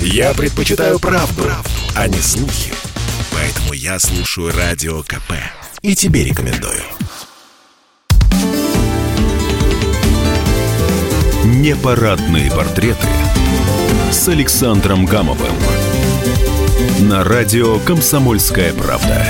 Я предпочитаю правду, правду, а не слухи. Поэтому я слушаю Радио КП. И тебе рекомендую. Непарадные портреты с Александром Гамовым. На радио «Комсомольская правда».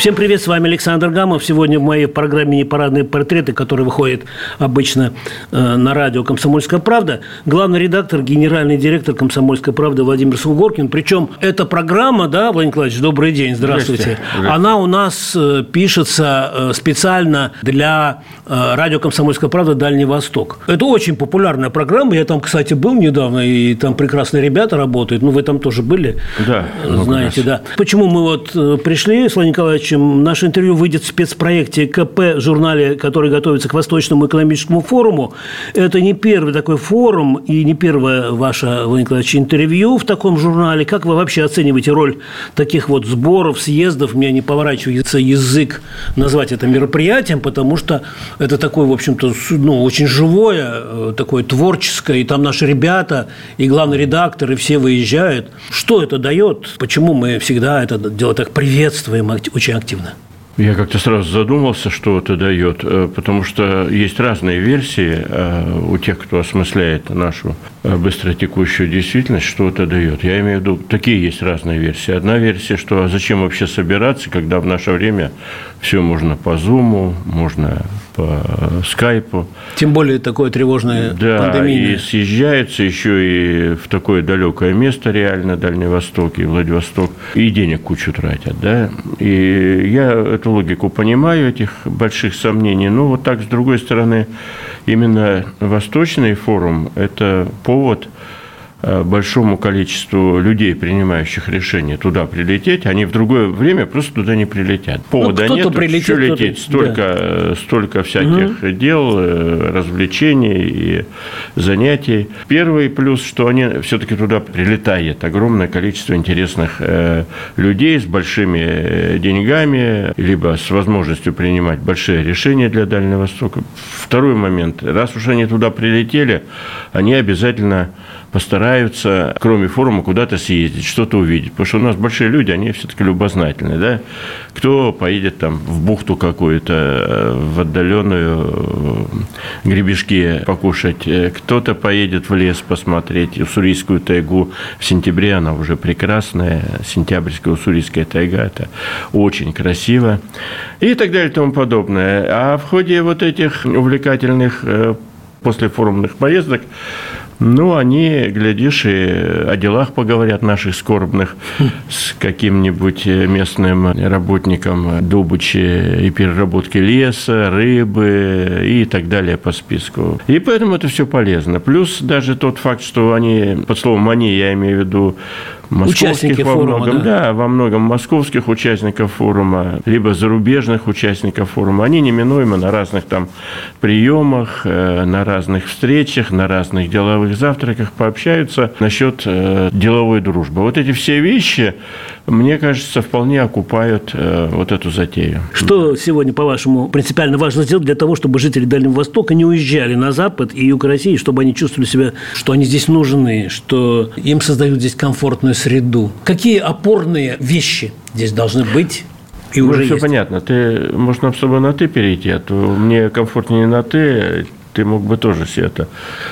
Всем привет, с вами Александр Гамов. Сегодня в моей программе «Непарадные портреты», которая выходит обычно э, на радио «Комсомольская правда», главный редактор, генеральный директор «Комсомольской правды» Владимир Сунгоркин. Причем эта программа, да, Владимир Николаевич, добрый день, здравствуйте. здравствуйте. Она у нас э, пишется э, специально для радио «Комсомольская правда» «Дальний Восток». Это очень популярная программа. Я там, кстати, был недавно, и там прекрасные ребята работают. Ну, вы там тоже были, да, знаете, да. Почему мы вот пришли, Владимир Николаевич, общем, наше интервью выйдет в спецпроекте КП, журнале, который готовится к Восточному экономическому форуму. Это не первый такой форум и не первое ваше, Владимир Николаевич, интервью в таком журнале. Как вы вообще оцениваете роль таких вот сборов, съездов? Мне не поворачивается язык назвать это мероприятием, потому что это такое, в общем-то, ну, очень живое, э, такое творческое, и там наши ребята, и главный редактор, и все выезжают. Что это дает? Почему мы всегда это дело так приветствуем очень активно. Я как-то сразу задумался, что это дает, э, потому что есть разные версии э, у тех, кто осмысляет нашу э, быстротекущую действительность, что это дает. Я имею в виду, такие есть разные версии. Одна версия, что а зачем вообще собираться, когда в наше время все можно по Зуму, можно по скайпу. Тем более такое тревожное да, пандемийное. и съезжается еще и в такое далекое место, реально, Дальний Восток и Владивосток, и денег кучу тратят, да. И я эту логику понимаю, этих больших сомнений, но вот так, с другой стороны, именно Восточный форум – это повод – большому количеству людей, принимающих решения, туда прилететь, они в другое время просто туда не прилетят. Повода ну, нет, прилетит, что лететь, столько, да. столько всяких угу. дел, э, развлечений и занятий. Первый плюс, что они все-таки туда прилетает огромное количество интересных э, людей с большими деньгами, либо с возможностью принимать большие решения для Дальнего Востока. Второй момент, раз уж они туда прилетели, они обязательно постараются, кроме форума, куда-то съездить, что-то увидеть. Потому что у нас большие люди, они все-таки любознательные. Да? Кто поедет там в бухту какую-то, э, в отдаленную э, гребешки покушать, э, кто-то поедет в лес посмотреть, Уссурийскую тайгу в сентябре, она уже прекрасная, сентябрьская Уссурийская тайга, это очень красиво, и так далее и тому подобное. А в ходе вот этих увлекательных послефорумных поездок ну, они, глядишь, и о делах поговорят наших скорбных с каким-нибудь местным работником добычи и переработки леса, рыбы и так далее по списку. И поэтому это все полезно. Плюс даже тот факт, что они, под словом «они» я имею в виду московских во форума, многом, да? да, во многом московских участников форума, либо зарубежных участников форума, они неминуемо на разных там приемах, э, на разных встречах, на разных деловых завтраках пообщаются насчет э, деловой дружбы. Вот эти все вещи, мне кажется, вполне окупают э, вот эту затею. Что сегодня, по-вашему, принципиально важно сделать для того, чтобы жители Дальнего Востока не уезжали на Запад и Юг России, чтобы они чувствовали себя, что они здесь нужны, что им создают здесь комфортную среду. Какие опорные вещи здесь должны быть? И ну, уже все есть? понятно. Ты, можно с тобой на «ты» перейти, а то мне комфортнее на «ты», ты мог бы тоже себе это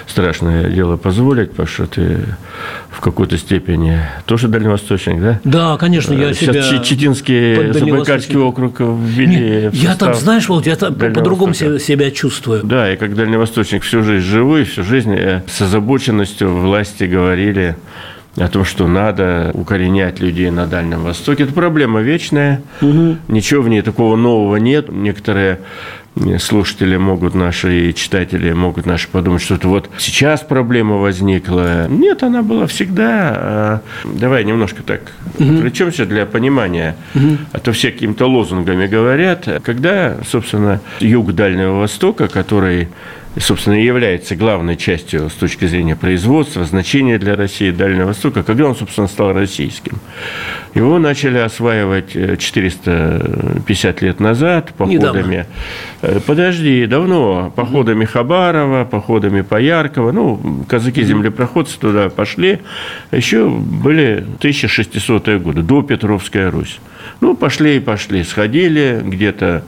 страшное дело позволить, потому что ты в какой-то степени тоже дальневосточник, да? Да, конечно, я Сейчас себя Читинский Забайкальский округ ввели Нет, Я там, знаешь, вот я там по-другому себя чувствую. Да, я как дальневосточник всю жизнь живу, и всю жизнь с озабоченностью власти говорили о том, что надо укоренять людей на Дальнем Востоке. Это проблема вечная, угу. ничего в ней такого нового нет. Некоторые слушатели могут наши и читатели могут наши подумать, что это вот сейчас проблема возникла. Нет, она была всегда. А, давай немножко так угу. отвлечемся для понимания. Угу. А то все какими-то лозунгами говорят. Когда, собственно, юг Дальнего Востока, который собственно, является главной частью с точки зрения производства, значения для России Дальнего Востока, когда он, собственно, стал российским. Его начали осваивать 450 лет назад походами. Недавно. Э, подожди, давно. Походами Хабарова, походами Пояркова. Ну, казаки-землепроходцы туда пошли. Еще были 1600-е годы, до Петровская Русь. Ну, пошли и пошли. Сходили где-то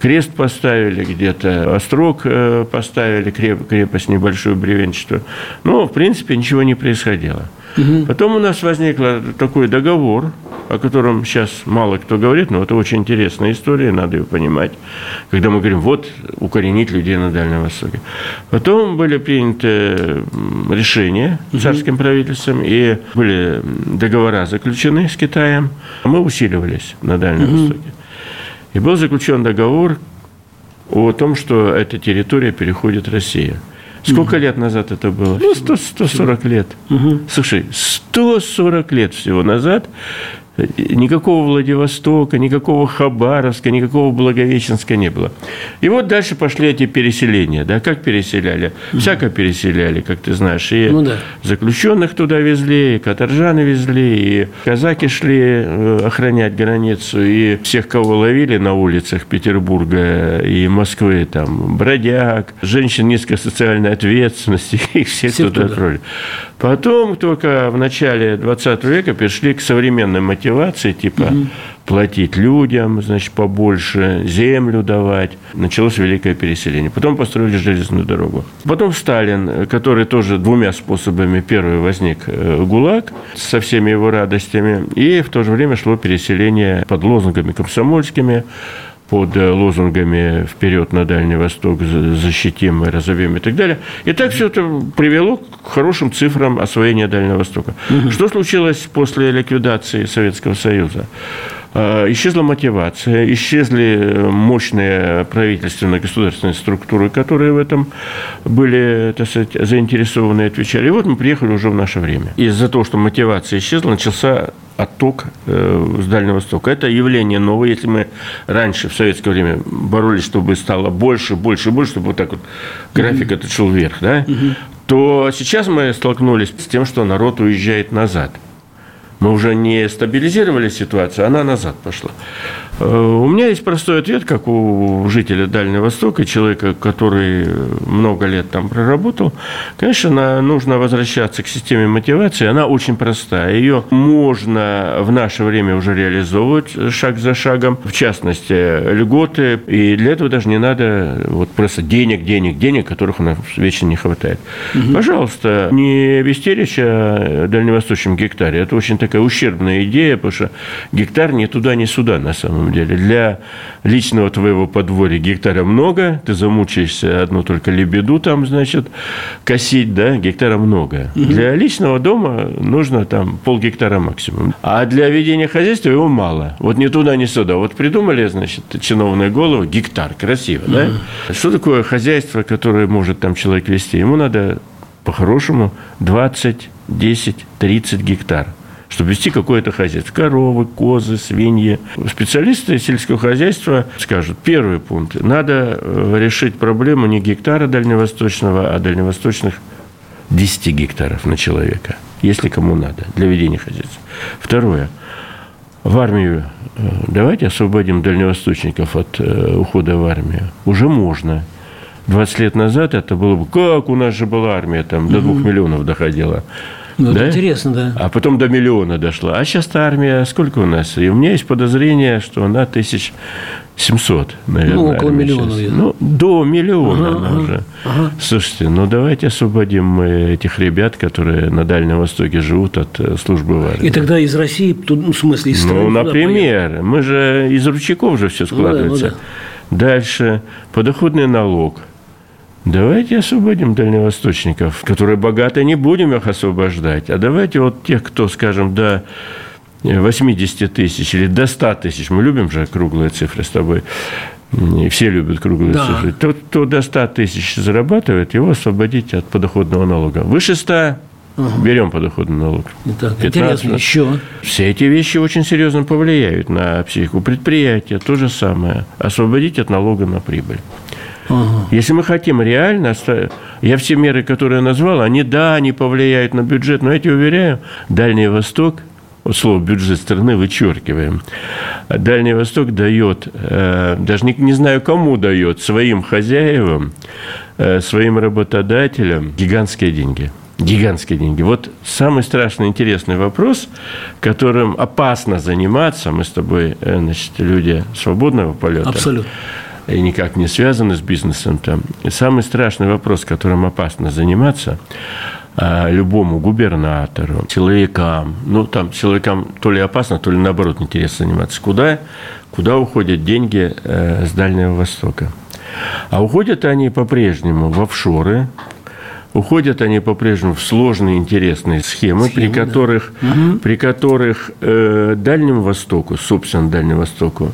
крест поставили, где-то острог э, поставили, крепость небольшую бревенчатую. Но, в принципе, ничего не происходило. Угу. Потом у нас возник такой договор, о котором сейчас мало кто говорит, но это очень интересная история, надо ее понимать. Когда мы говорим, вот, укоренить людей на Дальнем Востоке. Потом были приняты решения царским правительством, и были договора заключены с Китаем. Мы усиливались на Дальнем угу. Востоке. И был заключен договор о том, что эта территория переходит Россия. Сколько угу. лет назад это было? Ну, 100, 140 лет. Угу. Слушай, 140 лет всего назад Никакого Владивостока, никакого Хабаровска, никакого Благовещенска не было. И вот дальше пошли эти переселения. Да, как переселяли? Всяко переселяли, как ты знаешь. И ну, да. заключенных туда везли, и каторжаны везли, и казаки шли э, охранять границу, и всех, кого ловили на улицах Петербурга и Москвы, там, бродяг, женщин низкой социальной ответственности, их всех, всех туда отправили. Потом только в начале 20 века пришли к современной мотивации, типа угу. платить людям, значит, побольше, землю давать. Началось великое переселение. Потом построили железную дорогу. Потом Сталин, который тоже двумя способами. Первый возник э, ГУЛАГ со всеми его радостями. И в то же время шло переселение под лозунгами комсомольскими под э, лозунгами «Вперед на Дальний Восток, защитим, разовьем» и так далее. И так все это привело к хорошим цифрам освоения Дальнего Востока. Угу. Что случилось после ликвидации Советского Союза? А, исчезла мотивация, исчезли мощные правительственно-государственные структуры, которые в этом были, так сказать, заинтересованы и отвечали. И вот мы приехали уже в наше время. Из-за того, что мотивация исчезла, начался отток э, с Дальнего Востока. Это явление новое. Если мы раньше, в советское время, боролись, чтобы стало больше, больше, больше, чтобы вот так вот график mm-hmm. этот шел вверх, да, mm-hmm. то сейчас мы столкнулись с тем, что народ уезжает назад – мы уже не стабилизировали ситуацию, она назад пошла. Э, у меня есть простой ответ, как у жителя Дальнего Востока, человека, который много лет там проработал. Конечно, нужно возвращаться к системе мотивации. Она очень простая. Ее можно в наше время уже реализовывать шаг за шагом. В частности, льготы. И для этого даже не надо вот просто денег, денег, денег, которых у нас вечно не хватает. Угу. Пожалуйста, не вести речь о дальневосточном гектаре. Это очень такая ущербная идея, потому что гектар ни туда, ни сюда на самом самом деле. Для личного твоего подворья гектара много, ты замучаешься одну только лебеду там, значит, косить, да, гектара много. Угу. Для личного дома нужно там полгектара максимум. А для ведения хозяйства его мало. Вот ни туда, ни сюда. Вот придумали, значит, чиновные головы, гектар, красиво, угу. да? Что такое хозяйство, которое может там человек вести? Ему надо по-хорошему 20, 10, 30 гектар чтобы вести какое-то хозяйство. Коровы, козы, свиньи. Специалисты сельского хозяйства скажут, первый пункт, надо э, решить проблему не гектара дальневосточного, а дальневосточных 10 гектаров на человека, если кому надо, для ведения хозяйства. Второе. В армию э, давайте освободим дальневосточников от э, ухода в армию. Уже можно. 20 лет назад это было бы, как у нас же была армия, там до двух миллионов доходила. Ну, да? интересно, да. А потом до миллиона дошла. А сейчас-то армия сколько у нас? И у меня есть подозрение, что она тысяч 700, наверное. Ну, около миллиона. Ну, до миллиона ага, она ага, уже. Ага. Слушайте, ну давайте освободим мы этих ребят, которые на Дальнем Востоке живут от э, службы в армии. И тогда из России, ну, в смысле, из страны? Ну, например, мы же из ручейков же все складывается. Ну, да, ну, да. Дальше подоходный налог – Давайте освободим дальневосточников, которые богаты, не будем их освобождать, а давайте вот тех, кто, скажем, до 80 тысяч или до 100 тысяч, мы любим же круглые цифры с тобой, и все любят круглые да. цифры. Тот, кто до 100 тысяч зарабатывает, его освободить от подоходного налога. Выше 100 Угу. Берем подоходный налог. Так, 15. интересно, еще. Все эти вещи очень серьезно повлияют на психику предприятия. То же самое. Освободить от налога на прибыль. Ага. Если мы хотим реально, я все меры, которые я назвал, они, да, они повлияют на бюджет, но я тебе уверяю, Дальний Восток вот слово бюджет страны вычеркиваем. Дальний Восток дает, э, даже не, не знаю кому дает, своим хозяевам, э, своим работодателям гигантские деньги. Гигантские деньги. Вот самый страшный интересный вопрос, которым опасно заниматься, мы с тобой, э, значит, люди свободного полета. Абсолютно и никак не связаны с бизнесом там. И самый страшный вопрос, которым опасно заниматься, а, любому губернатору, силовикам. Ну, там силовикам то ли опасно, то ли наоборот интересно заниматься. Куда, куда уходят деньги э, с Дальнего Востока? А уходят они по-прежнему в офшоры, Уходят они по-прежнему в сложные интересные схемы, схемы при которых, да. при которых э, Дальнему Востоку, собственно, Дальнему Востоку,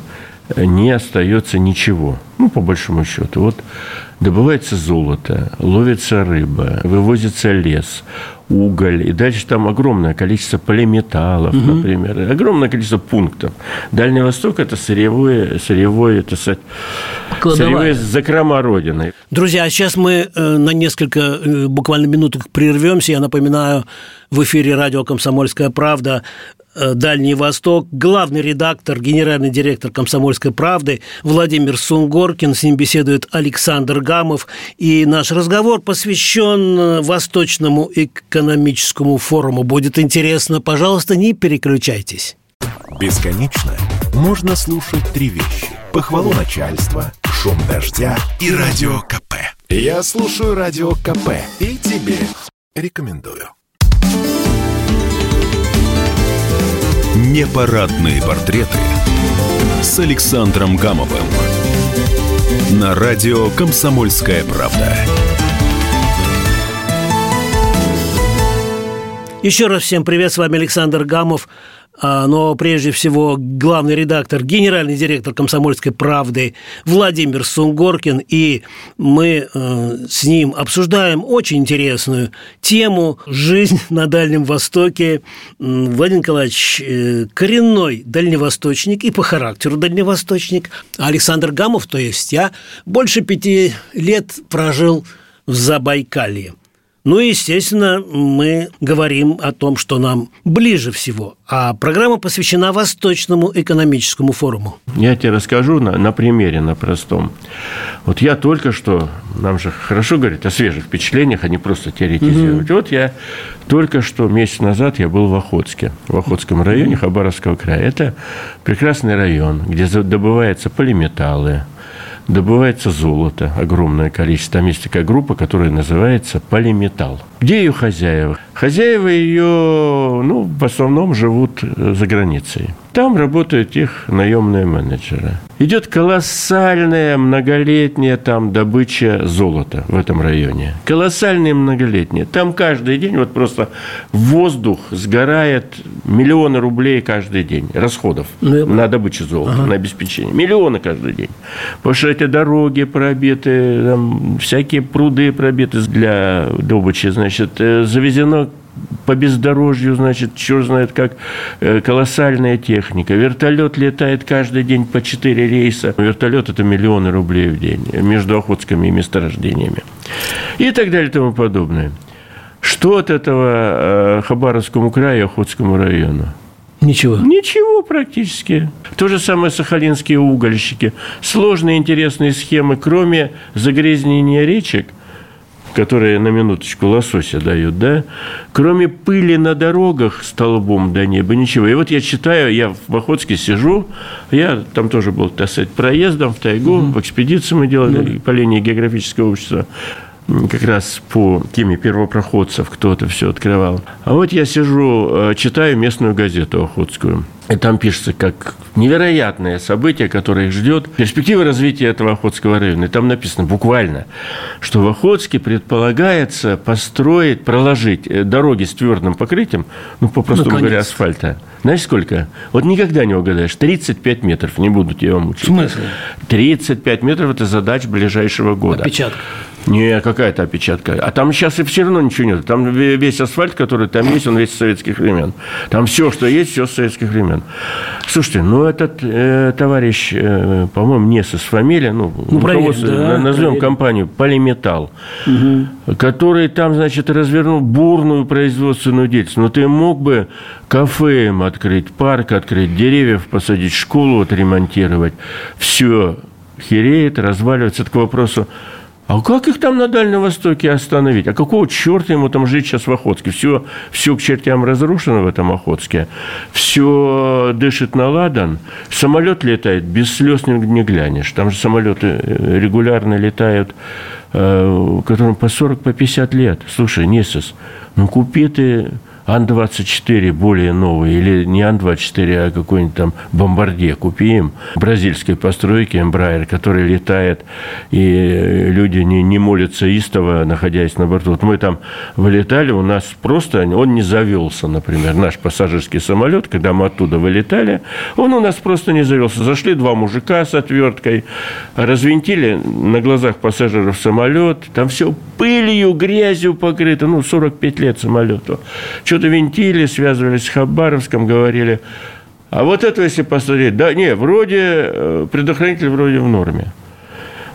не остается ничего. Ну, по большому счету. Вот добывается золото, ловится рыба, вывозится лес, уголь, и дальше там огромное количество полиметаллов, угу. например, огромное количество пунктов. Дальний Восток – это сырьевое, сырьевое, это сырьевое закрома Родины. Друзья, а сейчас мы э, на несколько э, буквально минуток прервемся. Я напоминаю, в эфире радио «Комсомольская правда» Дальний Восток, главный редактор, генеральный директор «Комсомольской правды» Владимир Сунгоркин, с ним беседует Александр Гамов, и наш разговор посвящен э, Восточному экономическому форуму. Будет интересно, пожалуйста, не переключайтесь. Бесконечно можно слушать три вещи. Похвалу начальства, шум дождя и радио КП. Я слушаю радио КП и тебе рекомендую. Непарадные портреты с Александром Гамовым на радио «Комсомольская правда». Еще раз всем привет, с вами Александр Гамов. А, но прежде всего главный редактор, генеральный директор «Комсомольской правды» Владимир Сунгоркин, и мы э, с ним обсуждаем очень интересную тему «Жизнь на Дальнем Востоке». Владимир Николаевич э, коренной дальневосточник и по характеру дальневосточник. Александр Гамов, то есть я, больше пяти лет прожил в Забайкалье – ну и, естественно, мы говорим о том, что нам ближе всего. А программа посвящена Восточному экономическому форуму. Я тебе расскажу на, на примере, на простом. Вот я только что, нам же хорошо говорить о свежих впечатлениях, а не просто теоретизировать. Угу. Вот я только что месяц назад я был в Охотске, в Охотском районе Хабаровского края. Это прекрасный район, где добываются полиметаллы, добывается золото, огромное количество. Там есть такая группа, которая называется полиметалл. Где ее хозяева? Хозяева ее, ну, в основном живут за границей. Там работают их наемные менеджеры. Идет колоссальная многолетняя там добыча золота в этом районе. Колоссальная многолетняя. Там каждый день вот просто воздух сгорает миллионы рублей каждый день расходов ну, на добычу золота, ага. на обеспечение. Миллионы каждый день. Потому что эти дороги пробиты, там, всякие пруды пробиты для добычи. Значит, э, завезено по бездорожью, значит, черт знает как, э, колоссальная техника. Вертолет летает каждый день по 4 рейса. Вертолет – это миллионы рублей в день между Охотскими месторождениями. И так далее и тому подобное. Что от этого э, Хабаровскому краю и Охотскому району? Ничего. Ничего практически. То же самое сахалинские угольщики. Сложные интересные схемы, кроме загрязнения речек – которые на минуточку лосося дают, да, кроме пыли на дорогах столбом до неба, ничего. И вот я читаю, я в Охотске сижу, я там тоже был, так сказать, проездом в тайгу, угу. в экспедиции мы делали, по линии географического общества как раз по теме первопроходцев кто-то все открывал. А вот я сижу, э, читаю местную газету охотскую. И там пишется, как невероятное событие, которое их ждет. Перспективы развития этого Охотского района. И там написано буквально, что в Охотске предполагается построить, проложить э, дороги с твердым покрытием, ну, попросту ну, говоря, асфальта. Знаешь, сколько? Вот никогда не угадаешь. 35 метров. Не буду тебя мучить. В смысле? 35 метров – это задача ближайшего года. Опечатка. Не, какая-то опечатка. А там сейчас и все равно ничего нет. Там весь асфальт, который там есть, он весь с советских времен. Там все, что есть, все с советских времен. Слушайте, ну этот э, товарищ, э, по-моему, не со фамилия, ну, ну проверим, да, назовем проверим. компанию Полиметалл, угу. который там, значит, развернул бурную производственную деятельность. Но ты мог бы кафе им открыть, парк открыть, деревьев посадить, школу отремонтировать. Все хереет, разваливается. Это к вопросу а как их там на Дальнем Востоке остановить? А какого черта ему там жить сейчас в Охотске? Все, все к чертям разрушено в этом Охотске. Все дышит на ладан. Самолет летает, без слез не глянешь. Там же самолеты э, регулярно летают, э, которым по 40, по 50 лет. Слушай, Нисос, ну купи ты Ан-24 более новый, или не Ан-24, а какой-нибудь там бомбарде купи им, бразильской постройки, Embraer, который летает, и люди не, не молятся истово, находясь на борту. Вот мы там вылетали, у нас просто, он не завелся, например, наш пассажирский самолет, когда мы оттуда вылетали, он у нас просто не завелся. Зашли два мужика с отверткой, развинтили на глазах пассажиров самолет, там все пылью, грязью покрыто, ну, 45 лет самолету. Что-то винтили, связывались с Хабаровском, говорили. А вот это, если посмотреть, да, не, вроде, э, предохранитель вроде в норме.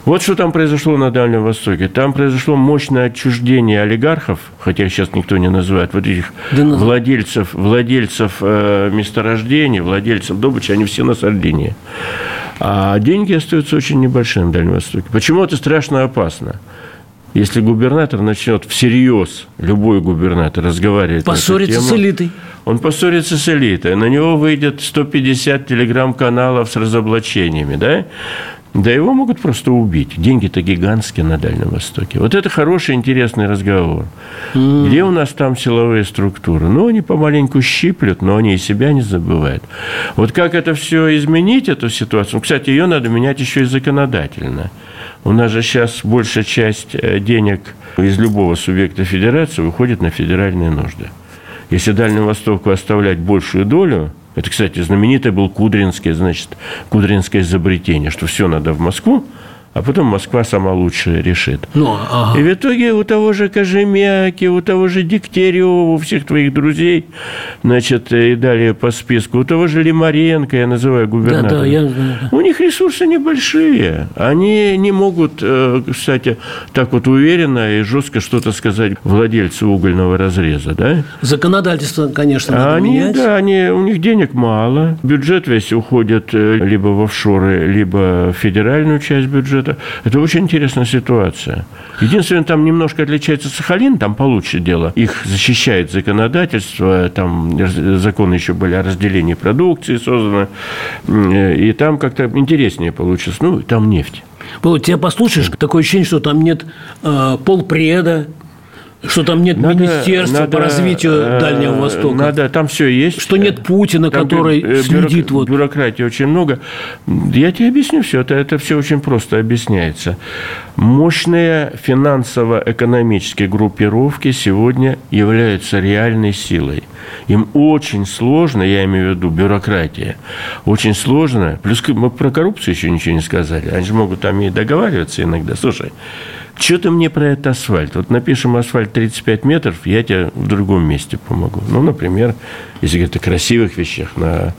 Вот что там произошло на Дальнем Востоке. Там произошло мощное отчуждение олигархов, хотя сейчас никто не называет, вот этих да владельцев, владельцев э, месторождений, владельцев добычи, они все на Сардинии. А деньги остаются очень небольшие на Дальнем Востоке. Почему это страшно опасно? Если губернатор начнет всерьез, любой губернатор, разговаривать Поссориться на эту тему, с элитой. Он поссорится с элитой. На него выйдет 150 телеграм-каналов с разоблачениями, да? Да его могут просто убить. Деньги-то гигантские на Дальнем Востоке. Вот это хороший, интересный разговор. Mm. Где у нас там силовые структуры? Ну, они помаленьку щиплют, но они и себя не забывают. Вот как это все изменить, эту ситуацию? Ну, кстати, ее надо менять еще и законодательно. У нас же сейчас большая часть э, денег из любого субъекта федерации выходит на федеральные нужды. Если Дальнему Востоку оставлять большую долю, это, кстати, знаменитое был Кудринское, значит, Кудринское изобретение, что все надо в Москву, а потом Москва сама лучше решит. Ну, ага. И в итоге у того же Кожемяки, у того же Дегтярева, у всех твоих друзей, значит, и далее по списку, у того же Лимаренко, я называю губернатора, да, да, я... у них ресурсы небольшие. Они не могут, э, кстати, так вот уверенно и жестко что-то сказать владельцу угольного разреза, да? Законодательство, конечно, надо они, менять. Да, они, у них денег мало, бюджет весь уходит э, либо в офшоры, либо в федеральную часть бюджета, это, это очень интересная ситуация. Единственное, там немножко отличается Сахалин, там получше дело. Их защищает законодательство, там законы еще были о разделении продукции созданы, и там как-то интереснее получилось. Ну, там нефть. Вот тебя послушаешь, такое ощущение, что там нет э, полпреда, что там нет надо, министерства надо, по развитию э, Дальнего Востока. Надо, там все есть. Что нет Путина, там который бюрок, следит. Вот. Бюрократии очень много. Я тебе объясню все. Это, это все очень просто объясняется. Мощные финансово-экономические группировки сегодня являются реальной силой. Им очень сложно, я имею в виду бюрократия, очень сложно. Плюс мы про коррупцию еще ничего не сказали. Они же могут там и договариваться иногда. Слушай, что ты мне про это асфальт? Вот напишем асфальт 35 метров, я тебе в другом месте помогу. Ну, например, если говорить о красивых вещах, на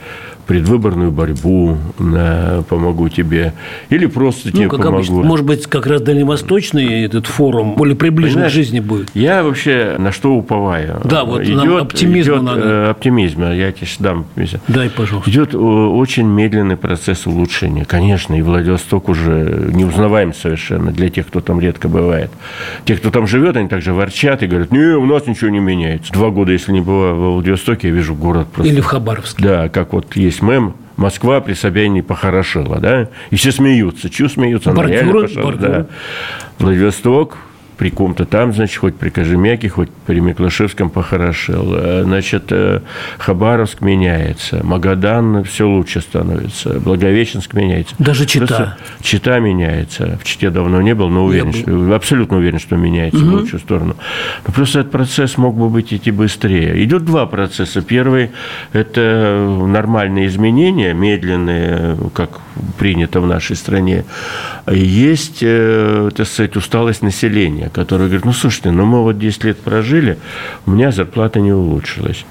предвыборную борьбу, на, помогу тебе, или просто ну, тебе как помогу. Обычно. Может быть, как раз дальневосточный этот форум более приближен Понимаешь, к жизни будет. Я вообще на что уповаю? Да, вот идет, нам оптимизма идет, надо. Э, оптимизма, я тебе дам. Дай, пожалуйста. Идет э, очень медленный процесс улучшения. Конечно, и Владивосток уже неузнаваем совершенно для тех, кто там редко бывает. Те, кто там живет, они также ворчат и говорят, не, у нас ничего не меняется. Два года, если не бываю в Владивостоке, я вижу город просто... Или в Хабаровске. Да, как вот есть есть мем Москва при Собянине похорошела, да? И все смеются. Чего смеются? Она бордюры, реально пошла, Да. Владивосток при ком-то там, значит, хоть при Кожемяке, хоть при Миклашевском похорошел. Э, значит, э, Хабаровск меняется, Магадан все лучше становится, Благовещенск меняется. Даже Чита. Просто Чита меняется. В Чите давно не был, но уверен, что, абсолютно уверен, что меняется угу. в лучшую сторону. Но просто этот процесс мог бы быть идти быстрее. Идет два процесса. Первый – это нормальные изменения, медленные, как принято в нашей стране. Есть, э, так сказать, усталость населения, которое говорит, ну, слушайте, ну, мы вот 10 лет прожили, у меня зарплата не улучшилась.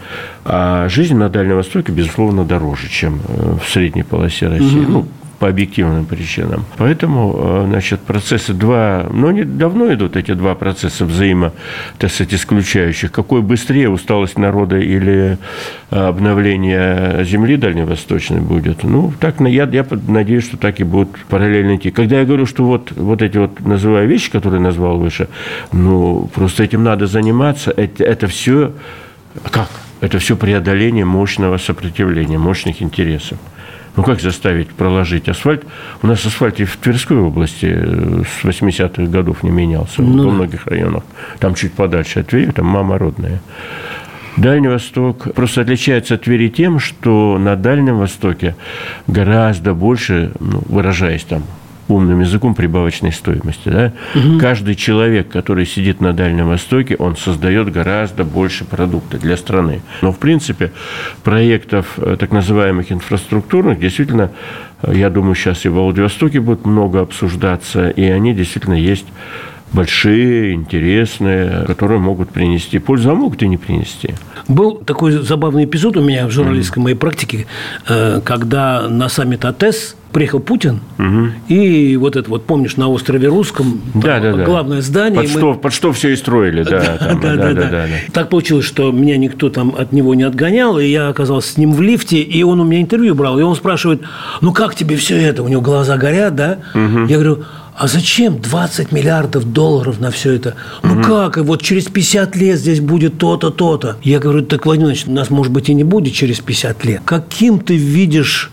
А жизнь на Дальнем Востоке, безусловно, дороже, чем э, в средней полосе России. Угу. Ну, по объективным причинам. Поэтому, э, значит, процессы два, ну, не, давно идут эти два процесса взаимо, так сказать, исключающих. Какой быстрее усталость народа или э, обновление земли дальневосточной будет. Ну, так, я, я надеюсь, что так и будут параллельно идти. Когда я говорю, что вот, вот эти вот, называю вещи, которые назвал выше, ну, просто этим надо заниматься, это, это все, как? Это все преодоление мощного сопротивления, мощных интересов. Ну, как заставить проложить асфальт? У нас асфальт и в Тверской области э, с 80-х годов не менялся ну, во многих районах. Там чуть подальше от Твери, там мама родная. Дальний Восток просто отличается от Твери тем, что на Дальнем Востоке гораздо больше, ну, выражаясь там умным языком прибавочной стоимости. Да? Угу. Каждый человек, который сидит на Дальнем Востоке, он создает гораздо больше продукта для страны. Но, в принципе, проектов э, так называемых инфраструктурных действительно, э, я думаю, сейчас и в Владивостоке будет много обсуждаться, и они действительно есть большие, интересные, которые могут принести пользу, а могут и не принести. Был такой забавный эпизод у меня в журналистской моей практике, э, когда на саммит АТЭС приехал Путин, угу. и вот это вот, помнишь, на острове Русском, да, да, да. главное здание. Под, мы... что, под что все и строили, да. Да, там, да, да, да, да, да. Так получилось, что меня никто там от него не отгонял, и я оказался с ним в лифте, и он у меня интервью брал, и он спрашивает, ну как тебе все это? У него глаза горят, да? Угу. Я говорю, а зачем 20 миллиардов долларов на все это? Ну угу. как? И вот через 50 лет здесь будет то-то, то-то. Я говорю, так, Владимир Ильич, нас, может быть, и не будет через 50 лет. Каким ты видишь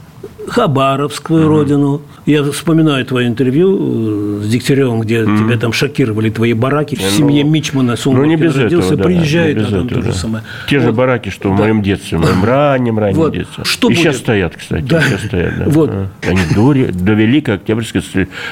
Хабаровскую угу. родину, я вспоминаю твое интервью э, с Дегтяревым, где mm тебя там шокировали твои бараки в ну, семье Мичмана. Ну, не без родился, этого, да, приезжает, а там то же самое. Те вот. же бараки, что да. в моем детстве, в моем раннем, раннем вот. детстве. Что И будет? сейчас стоят, кстати. Да. Сейчас стоят, да. Вот. А. Они до, до Великой Октябрьской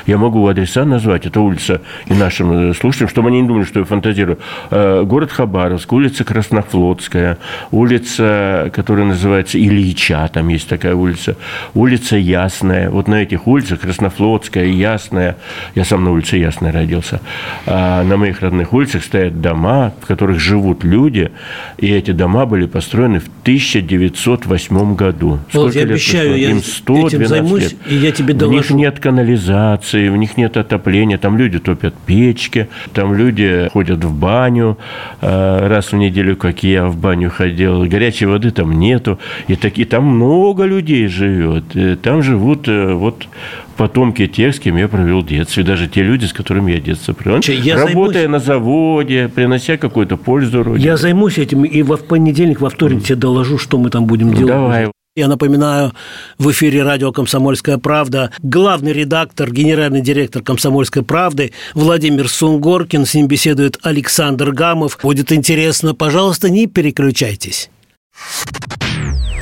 Я могу адреса назвать. Это улица и нашим э, слушателям, чтобы они не думали, что я фантазирую. Э, город Хабаровск, улица Краснофлотская, улица, которая называется Ильича, там есть такая улица, улица Ясная. Вот на этих улицах улица Краснофлотская, Ясная. Я сам на улице Ясная родился. А на моих родных улицах стоят дома, в которых живут люди, и эти дома были построены в 1908 году. Сколько вот, я лет обещаю, прошло? Им 112 этим займусь, лет. и я тебе доложу. В них нет канализации, в них нет отопления, там люди топят печки, там люди ходят в баню а, раз в неделю, как я в баню ходил. Горячей воды там нету. И такие, там много людей живет. Там живут э, вот потомки тех, с кем я провел детство, и даже те люди, с которыми я детство провел. Я Работая займусь... на заводе, принося какую-то пользу родине. Я займусь этим, и в понедельник, во вторник тебе доложу, что мы там будем делать. Давай. Я напоминаю, в эфире радио «Комсомольская правда» главный редактор, генеральный директор «Комсомольской правды» Владимир Сунгоркин. С ним беседует Александр Гамов. Будет интересно. Пожалуйста, не переключайтесь.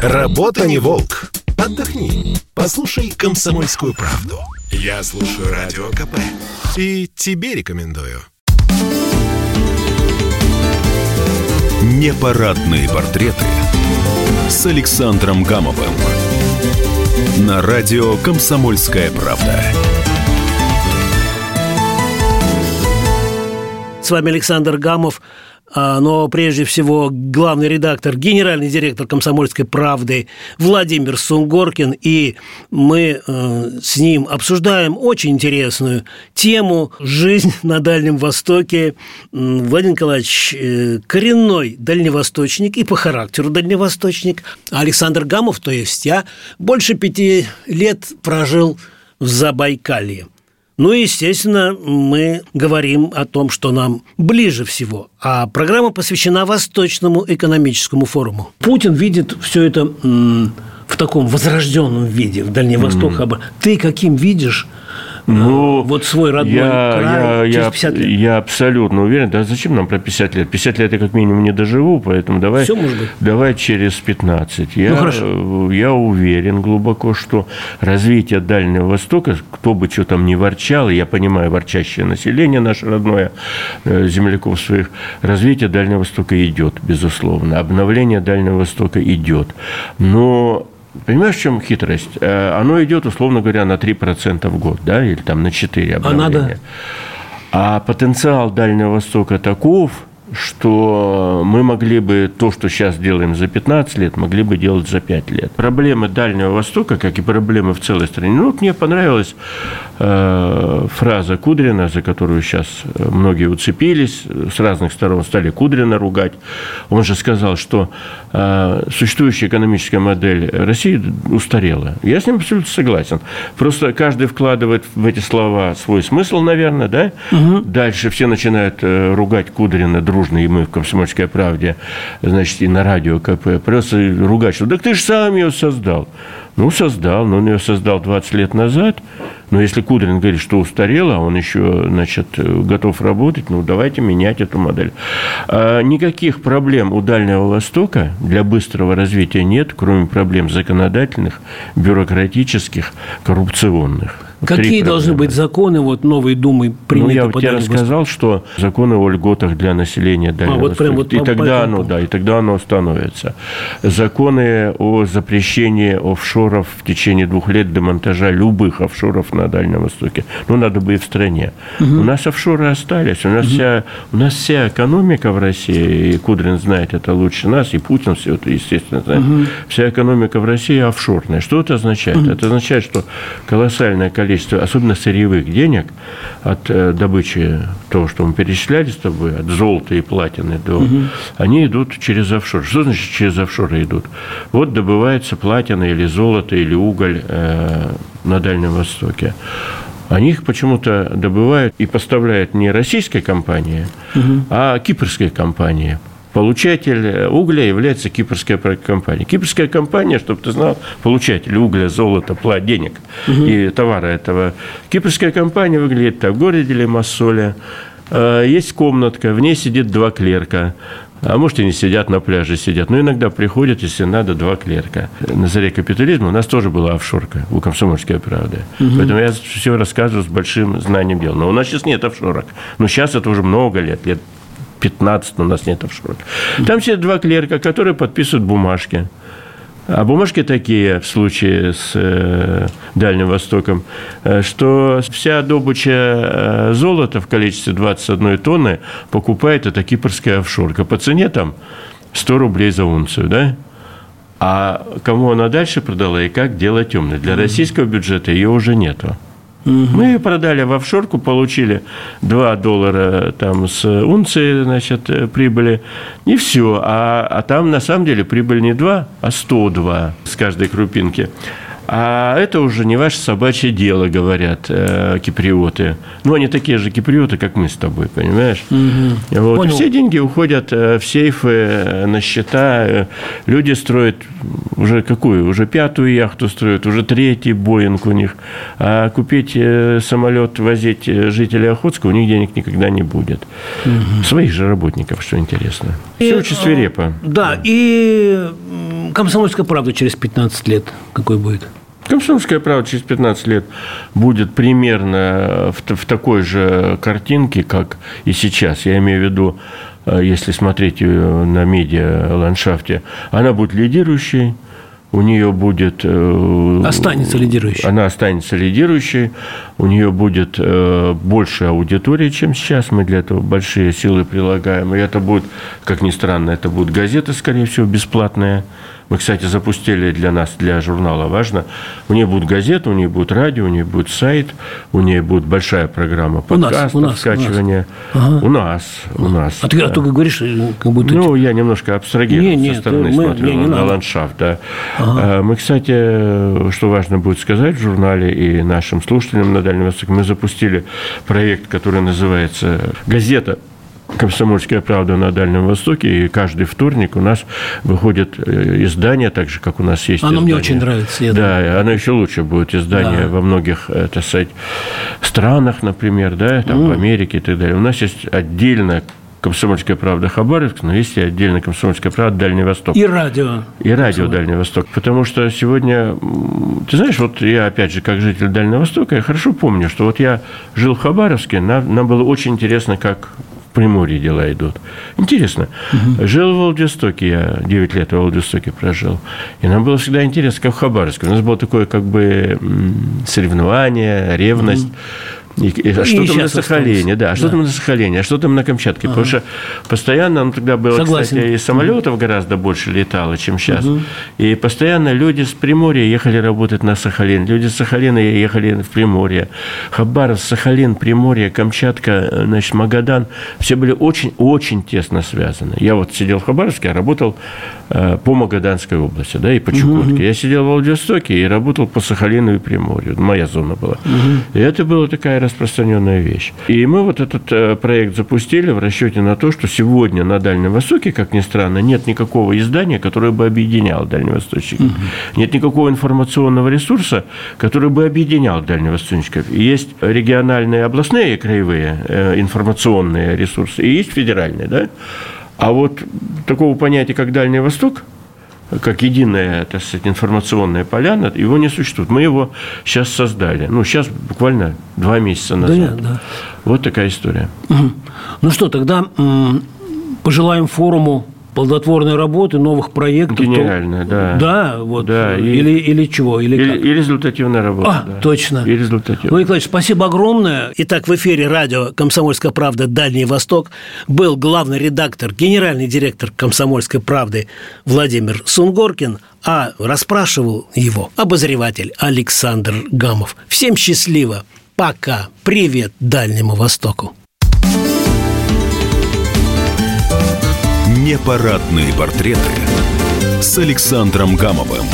Работа не волк. Отдохни. Послушай «Комсомольскую правду». Я слушаю Радио КП. И тебе рекомендую. Непарадные портреты с Александром Гамовым. На радио «Комсомольская правда». С вами Александр Гамов. А, но прежде всего главный редактор, генеральный директор «Комсомольской правды» Владимир Сунгоркин, и мы э, с ним обсуждаем очень интересную тему «Жизнь на Дальнем Востоке». Владимир Николаевич э, коренной дальневосточник и по характеру дальневосточник. Александр Гамов, то есть я, больше пяти лет прожил в Забайкалье. Ну и, естественно, мы говорим о том, что нам ближе всего. А программа посвящена Восточному экономическому форуму. Путин видит все это в таком возрожденном виде, в Дальний Восток. Mm-hmm. Ты каким видишь ну, вот свой родной я, край я, через 50 лет? Я абсолютно уверен. Да зачем нам про 50 лет? 50 лет я как минимум не доживу, поэтому давай, Все может быть. давай через 15. Я, ну, хорошо. я уверен глубоко, что развитие Дальнего Востока, кто бы что там ни ворчал, я понимаю ворчащее население наше родное, э, земляков своих, развитие Дальнего Востока идет, безусловно. Обновление Дальнего Востока идет. Но Понимаешь, в чем хитрость? Э, оно идет, условно говоря, на 3% в год, да, или там на 4 обновления. А, надо... а потенциал Дальнего Востока таков, что мы могли бы то, что сейчас делаем за 15 лет, могли бы делать за 5 лет. Проблемы Дальнего Востока, как и проблемы в целой стране. Ну, вот мне понравилась э, фраза Кудрина, за которую сейчас э, многие уцепились, с разных сторон стали Кудрина ругать. Он же сказал, что э, существующая экономическая модель России устарела. Я с ним абсолютно согласен. Просто каждый вкладывает в эти слова свой смысл, наверное, да? Угу. Дальше все начинают э, ругать Кудрина дружно дружно, и мы в «Комсомольской правде», значит, и на радио КП, просто ругать, что «так ты же сам ее создал». Ну, создал, но он ее создал 20 лет назад. Но если Кудрин говорит, что устарела, а он еще, значит, готов работать, ну, давайте менять эту модель. А никаких проблем у Дальнего Востока для быстрого развития нет, кроме проблем законодательных, бюрократических, коррупционных. Какие должны быть законы вот новой Думы приняты? Ну, я тебе рассказал, что законы о льготах для населения Дальнего а, вот прям вот и по, тогда по оно, да, и тогда оно становится. Законы о запрещении офшоров в течение двух лет демонтажа любых офшоров на Дальнем Востоке. Ну, надо бы и в стране. Угу. У нас офшоры остались. У нас, угу. вся, у нас вся экономика в России, и Кудрин знает это лучше нас, и Путин все это, естественно, знает. Угу. Вся экономика в России офшорная. Что это означает? Угу. Это означает, что колоссальное количество количество, особенно сырьевых денег от э, добычи того, что мы перечисляли с тобой, от золота и платины до, угу. они идут через офшор. Что значит через офшоры идут? Вот добывается платина или золото или уголь э, на Дальнем Востоке. Они их почему-то добывают и поставляют не российской компании, угу. а кипрской компании – Получатель угля является кипрская компания. Кипрская компания, чтобы ты знал, получатель угля, золота, плат, денег угу. и товара этого. Кипрская компания выглядит так. В городе Лимассоле э, есть комнатка, в ней сидит два клерка. А может, и не сидят на пляже, сидят. Но иногда приходят, если надо, два клерка. На заре капитализма у нас тоже была офшорка у «Комсомольской правды». Угу. Поэтому я все рассказываю с большим знанием дела. Но у нас сейчас нет офшорок. Но сейчас это уже много лет, лет 15 у нас нет офшоров. Там сидят два клерка, которые подписывают бумажки. А бумажки такие в случае с э, Дальним Востоком, э, что вся добыча э, золота в количестве 21 тонны покупает это кипрская офшорка. По цене там 100 рублей за унцию, да? А кому она дальше продала и как, дело темное. Для российского бюджета ее уже нету. Угу. Мы ее продали в офшорку, получили 2 доллара там с унции, значит, прибыли. И все. А, а там на самом деле прибыль не 2, а 102 с каждой крупинки. А это уже не ваше собачье дело, говорят э, киприоты. Ну, они такие же киприоты, как мы с тобой, понимаешь? Угу. Вот. Все деньги уходят э, в сейфы, э, на счета. Люди строят уже какую? Уже пятую яхту строят, уже третий Боинг у них. А купить э, самолет, возить жителей Охотска у них денег никогда не будет. Угу. Своих же работников, что интересно. И, Все очень свирепо. Да, и комсомольская правда через 15 лет какой будет? Комсомольская правда через 15 лет будет примерно в, в такой же картинке, как и сейчас. Я имею в виду, э, если смотреть ее на медиа-ландшафте, она будет лидирующей, у нее будет... Э, останется лидирующей. Она останется лидирующей, у нее будет э, больше аудитории, чем сейчас. Мы для этого большие силы прилагаем. И это будет, как ни странно, это будет газета, скорее всего, бесплатная мы, кстати, запустили для нас, для журнала важно. У нее будет газета, у нее будет радио, у нее будет сайт, у нее будет большая программа подкастов, у нас, скачивания. У нас, ага. у нас. У нас а, ты, а ты говоришь, как будто... Ну, я немножко абстрагировал не, со стороны, мы, смотрел не, не на надо. ландшафт. Да. Ага. А, мы, кстати, что важно будет сказать в журнале и нашим слушателям на Дальнем Востоке, мы запустили проект, который называется «Газета «Комсомольская правда» на Дальнем Востоке, и каждый вторник у нас выходит э, издание, так же, как у нас есть Оно издание. мне очень нравится. Я да, думаю. оно еще лучше будет издание да. во многих, это сказать, странах, например, да, там mm. в Америке и так далее. У нас есть отдельно «Комсомольская правда» Хабаровск, но есть и отдельно «Комсомольская правда» Дальний Восток. И радио. И радио Дальний Восток. Потому что сегодня, ты знаешь, вот я, опять же, как житель Дальнего Востока, я хорошо помню, что вот я жил в Хабаровске, нам, нам было очень интересно, как Приморье дела идут. Интересно. Угу. Жил в Владивостоке, я 9 лет в Владивостоке прожил. И нам было всегда интересно, как в Хабаровске. У нас было такое как бы соревнование, ревность. Угу и, и, а что там на Сахалине, да, а что да. там на Сахалине, а что там на Камчатке, ага. потому что постоянно, ну, тогда было, Согласен. кстати, и самолетов угу. гораздо больше летало, чем сейчас, угу. и постоянно люди с Приморья ехали работать на Сахалин, люди с Сахалина ехали в Приморье, Хабаровск, Сахалин, Приморье, Камчатка, значит, Магадан, все были очень-очень тесно связаны. Я вот сидел в Хабаровске, а работал э, по Магаданской области, да, и по Чукотке. Угу. Я сидел в Владивостоке и работал по Сахалину и Приморью, моя зона была. Угу. И это была такая распространенная вещь. И мы вот этот э, проект запустили в расчете на то, что сегодня на Дальнем Востоке, как ни странно, нет никакого издания, которое бы объединяло дальневосточников. Угу. Нет никакого информационного ресурса, который бы объединял дальневосточников. Есть региональные, областные, краевые э, информационные ресурсы, и есть федеральные, да? А вот такого понятия, как Дальний Восток, как единая, так сказать, информационная поляна, его не существует. Мы его сейчас создали. Ну, сейчас буквально два месяца назад. Да, да. Вот такая история. Угу. Ну что, тогда пожелаем форуму плодотворной работы, новых проектов. Гениально, то... да. Да, вот. Да, и... или, или чего? Или, или, и результативная работа. А, да. точно. И результативная. Ну, Николаевич, спасибо огромное. Итак, в эфире радио «Комсомольская правда. Дальний Восток» был главный редактор, генеральный директор «Комсомольской правды» Владимир Сунгоркин, а расспрашивал его обозреватель Александр Гамов. Всем счастливо. Пока. Привет Дальнему Востоку. Непарадные портреты с Александром Гамовым.